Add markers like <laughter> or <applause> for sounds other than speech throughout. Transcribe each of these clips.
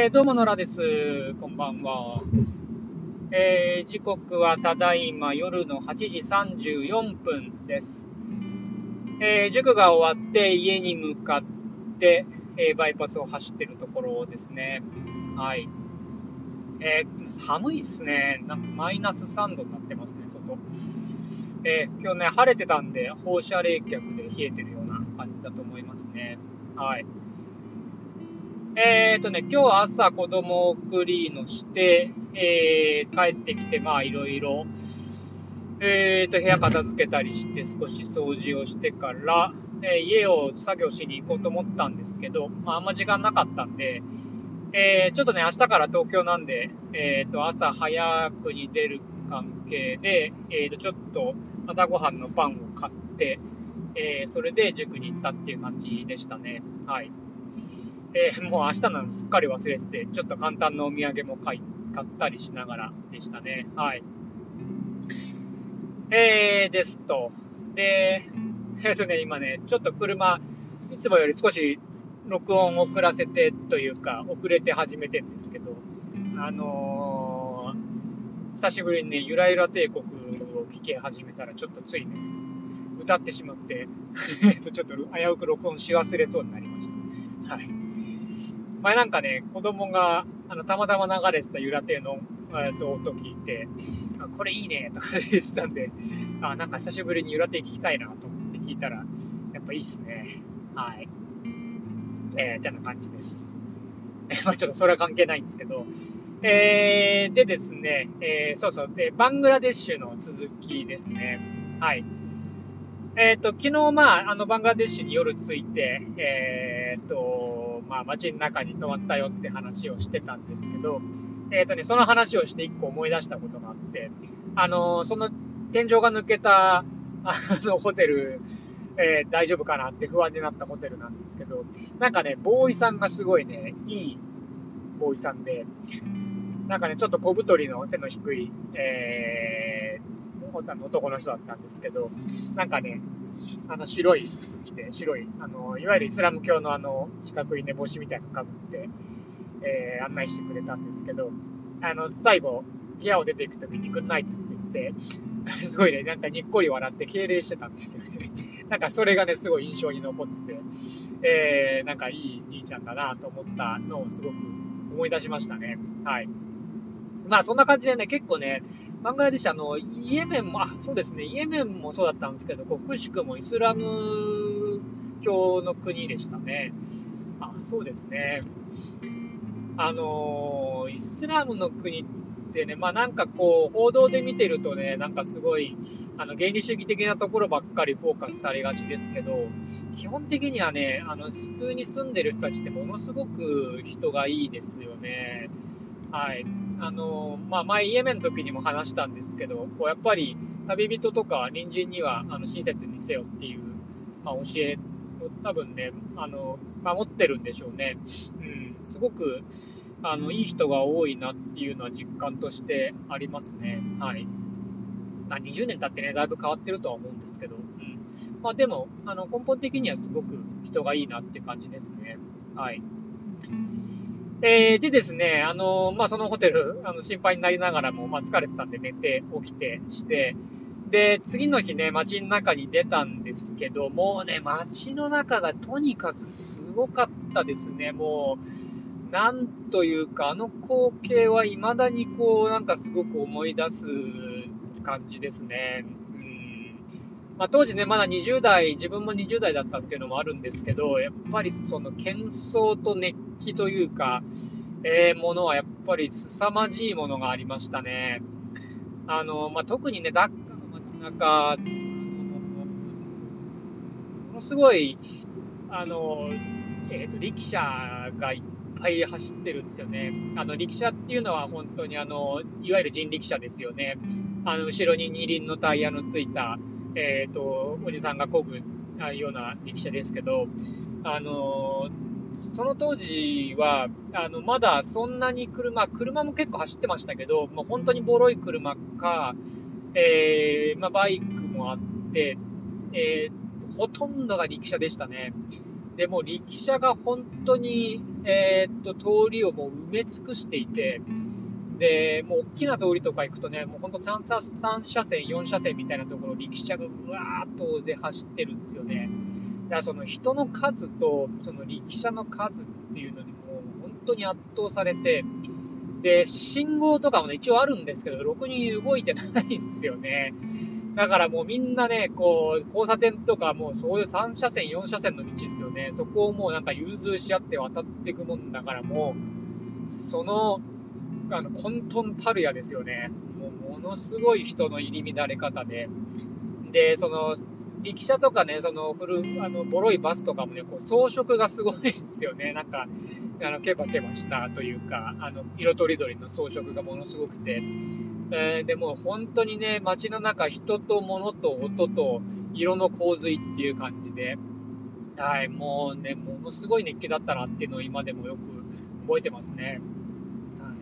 えー、どうも、野良です。こんばんは。えー、時刻はただいま夜の8時34分です。えー、塾が終わって家に向かって、えバイパスを走ってるところですね。はい。え寒いっすね。なんかマイナス3度になってますね、外。え今日ね、晴れてたんで、放射冷却で冷えてるような感じだと思いますね。はい。えっ、ー、とね、今日朝子供を送りのして、えー、帰ってきて、まあいろいろ、えっ、ー、と、部屋片付けたりして少し掃除をしてから、え家を作業しに行こうと思ったんですけど、まああんま時間なかったんで、えちょっとね、明日から東京なんで、えっ、と、朝早くに出る関係で、えっ、と、ちょっと朝ごはんのパンを買って、えそれで塾に行ったっていう感じでしたね。はい。えー、もう明日なのすっかり忘れてて、ちょっと簡単なお土産も買い買ったりしながらでしたね。はい。えー、ですと。で、えっ、ー、とね、今ね、ちょっと車、いつもより少し録音を遅らせてというか、遅れて始めてるんですけど、あのー、久しぶりにね、ゆらゆら帝国を聴き始めたら、ちょっとついね、歌ってしまって、<laughs> ちょっと危うく録音し忘れそうになりました。はい。前なんかね、子供が、あの、たまたま流れてたゆら亭の、えっと、音聞いて、これいいね、とか言ってたんで、あ、なんか久しぶりにゆら亭聞きたいな、と思って聞いたら、やっぱいいっすね。はい。えー、てな感じです。え <laughs> まあちょっとそれは関係ないんですけど、えー、でですね、えー、そうそう、で、バングラデシュの続きですね。はい。えっ、ー、と、昨日、まあ、あの、バングラデシュに夜着いて、えっ、ー、と、まあ、街の中に泊まったよって話をしてたんですけど、えっ、ー、とね、その話をして一個思い出したことがあって、あのー、その天井が抜けた、あの、ホテル、えー、大丈夫かなって不安になったホテルなんですけど、なんかね、ボーイさんがすごいね、いいボーイさんで、なんかね、ちょっと小太りの背の低い、えー、男の人だったんですけど、なんかね、あの、白い服着て、白い、あの、いわゆるイスラム教のあの、四角い寝帽子みたいなのかぶって、えー、案内してくれたんですけど、あの、最後、部屋を出ていくときに、グッナイトって言って、<laughs> すごいね、なんかにっこり笑って敬礼してたんですよね。<laughs> なんかそれがね、すごい印象に残ってて、えー、なんかいい兄ちゃんだなと思ったのをすごく思い出しましたね。はい。まあそんな感じでね、結構ね、バングラデシュ、あの、イエメンも、あ、そうですね、イエメンもそうだったんですけど、こうくしくもイスラム教の国でしたね。あ、そうですね。あの、イスラムの国ってね、まあなんかこう、報道で見てるとね、なんかすごい、あの、原理主義的なところばっかりフォーカスされがちですけど、基本的にはね、あの、普通に住んでる人たちってものすごく人がいいですよね。はい。あの、まあ、前、イエメンの時にも話したんですけど、こうやっぱり旅人とか隣人にはあの親切にせよっていう、まあ、教えを多分ね、あの、守ってるんでしょうね。うん、すごく、あの、いい人が多いなっていうのは実感としてありますね。はい。まあ、20年経ってね、だいぶ変わってるとは思うんですけど、うん。まあ、でも、あの、根本的にはすごく人がいいなって感じですね。はい。えー、でですね、あの、まあ、そのホテル、あの、心配になりながらも、まあ、疲れてたんで寝て、起きてして、で、次の日ね、街の中に出たんですけど、もうね、街の中がとにかくすごかったですね。もう、なんというか、あの光景は未だにこう、なんかすごく思い出す感じですね。まあ、当時ね、まだ20代、自分も20代だったっていうのもあるんですけど、やっぱりその喧騒と熱気というか、えー、ものはやっぱり凄まじいものがありましたね。あの、まあ、特にね、ダッカの街中、ものすごい、あの、えっ、ー、と、力車がいっぱい走ってるんですよね。あの、力車っていうのは本当にあの、いわゆる人力車ですよね。あの、後ろに二輪のタイヤのついた、えっ、ー、と、おじさんが漕ぐような力車ですけど、あのその当時は、あの、まだそんなに車、車も結構走ってましたけど、もう本当にボロい車か、えー、まあ、バイクもあって、えー、ほとんどが力車でしたね。で、も力車が本当に、えー、っと、通りをもう埋め尽くしていて、で、もう大きな通りとか行くとね、もう本当 3, 3車線、4車線みたいなところ、力車がうわーっと大勢走ってるんですよね。だからその人の数と、その力車の数っていうのにもう本当に圧倒されて、で、信号とかもね、一応あるんですけど、ろくに動いてないんですよね。だからもうみんなね、こう、交差点とかもうそういう3車線、4車線の道ですよね。そこをもうなんか融通し合って渡っていくもんだからもう、その、あの、混沌たるやですよね。もうものすごい人の入り乱れ方で。で、その、力車とかね、その古、あの、ボロいバスとかもね、こう装飾がすごいですよね。<laughs> なんか、あの、ケバケバしたというか、あの、色とりどりの装飾がものすごくて、えー、でも本当にね、街の中、人と物と音と色の洪水っていう感じで、はい、もうね、ものすごい熱気だったなっていうのを今でもよく覚えてますね。は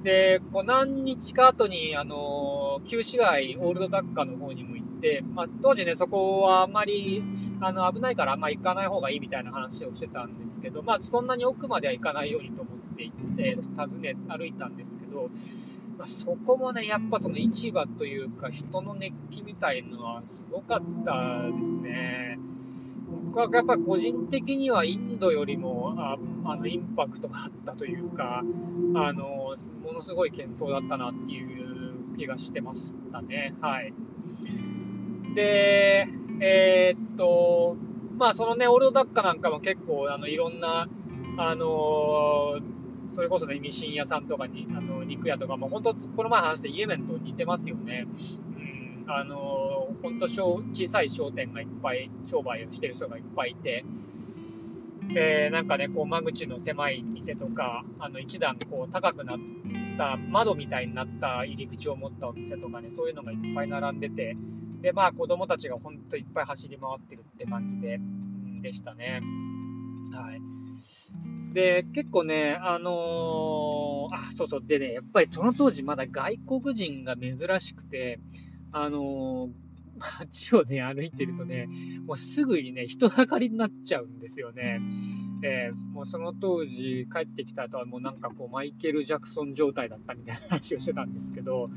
い、で、こう何日か後に、あの、旧市街、オールドダッカーの方にも行って、まあ、当時ね、そこはあんまり、あの、危ないからあんま行かない方がいいみたいな話をしてたんですけど、まあ、そんなに奥までは行かないようにと思って行って、訪ね、歩いたんですけど、まあ、そこもね、やっぱその市場というか、人の熱気みたいのはすごかったですね。僕はやっぱ個人的にはインドよりもああのインパクトがあったというか、あのものすごい喧騒だったなっていう気がしてましたね。はい。で、えー、っと、まあそのね、オールドダッカなんかも結構あのいろんな、あのそれこそね、ミシン屋さんとかに、あの肉屋とかも、本当、この前話したイエメンと似てますよね。うん、あの、本当小、小さい商店がいっぱい、商売をしてる人がいっぱいいて、えー、なんかね、こう、間口の狭い店とか、あの、一段こう、高くなった窓みたいになった入り口を持ったお店とかね、そういうのがいっぱい並んでて、で、まあ、子供たちが本当いっぱい走り回ってるって感じで、うん、でしたね。はい。で、結構ね、あのー、あ、そうそう、でね、やっぱりその当時まだ外国人が珍しくて、あのー、街をね、歩いてるとね、もうすぐにね、人だかりになっちゃうんですよね。えー、もうその当時帰ってきた後はもうなんかこうマイケル・ジャクソン状態だったみたいな話をしてたんですけど、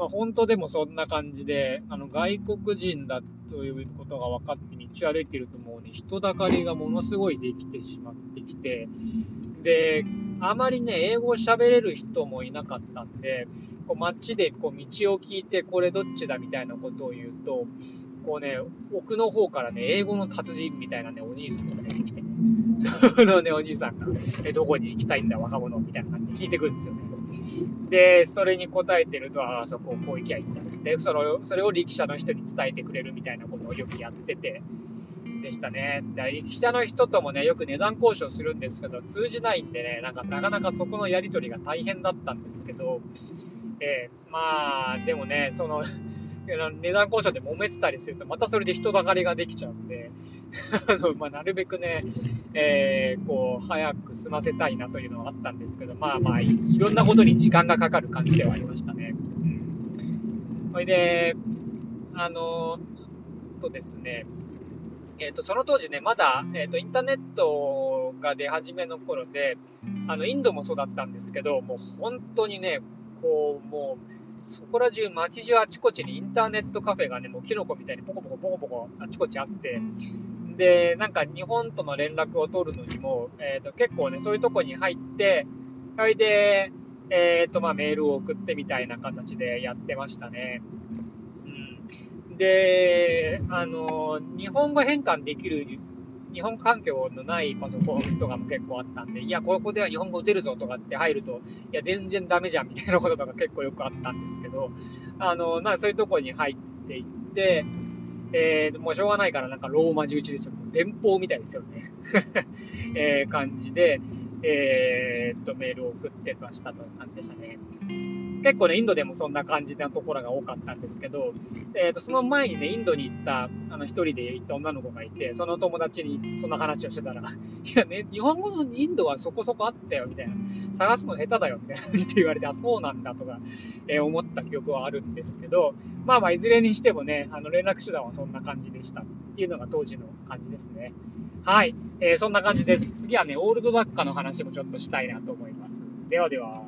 まあ、本当でもそんな感じで、あの外国人だということが分かって道歩いてるともうね、人だかりがものすごいできてしまってきて、で、あまりね、英語を喋れる人もいなかったんで、こう街でこう道を聞いてこれどっちだみたいなことを言うと、こうね、奥の方からね、英語の達人みたいなね、おじいさんが出てきて、そのね、おじいさんが、え、どこに行きたいんだ、若者みたいな感じで聞いてくるんですよね。で、それに答えてると、あそこをこう行きゃいいんだって、そのそれを力車の人に伝えてくれるみたいなことをよくやってて、でしたね。で力車の人ともね、よく値段交渉するんですけど、通じないんでね、なんかなかなかそこのやり取りが大変だったんですけど、えー、まあ、でもね、その、値段交渉で揉めてたりすると、またそれで人だかりができちゃうんで、<laughs> あのまあ、なるべくね、えー、こう、早く済ませたいなというのはあったんですけど、まあまあい、いろんなことに時間がかかる感じではありましたね。うん。それで、あの、とですね、えっ、ー、と、その当時ね、まだ、えっ、ー、と、インターネットが出始めの頃で、あの、インドもそうだったんですけど、もう本当にね、こう、もう、そこら中、街中あちこちにインターネットカフェがね、もうキノコみたいにポコポコポコポコあちこちあって、で、なんか日本との連絡を取るのにも、えっ、ー、と、結構ね、そういうとこに入って、それで、えっ、ー、と、まあ、メールを送ってみたいな形でやってましたね。うん。で、あの、日本語変換できる日本環境のないパソコンとかも結構あったんで、いや、ここでは日本語打てるぞとかって入ると、いや、全然ダメじゃんみたいなこととか結構よくあったんですけど、あの、まあそういうとこに入っていって、えー、もうしょうがないからなんかローマ字打ちですよ。電報みたいですよね。<laughs> えー、感じで、えー、っと、メールを送ってましたという感じでしたね。結構ね、インドでもそんな感じなところが多かったんですけど、えっ、と、その前にね、インドに行った、あの、一人で行った女の子がいて、その友達にそんな話をしてたら、<laughs> いやね、日本語のインドはそこそこあったよ、みたいな。探すの下手だよ、みたいな感じで言われて、あ、そうなんだとか、えー、思った記憶はあるんですけど、まあまあ、いずれにしてもね、あの、連絡手段はそんな感じでしたっていうのが当時の感じですね。はい。えー、そんな感じです。次はね、オールドダッカの話もちょっとしたいなと思います。ではでは。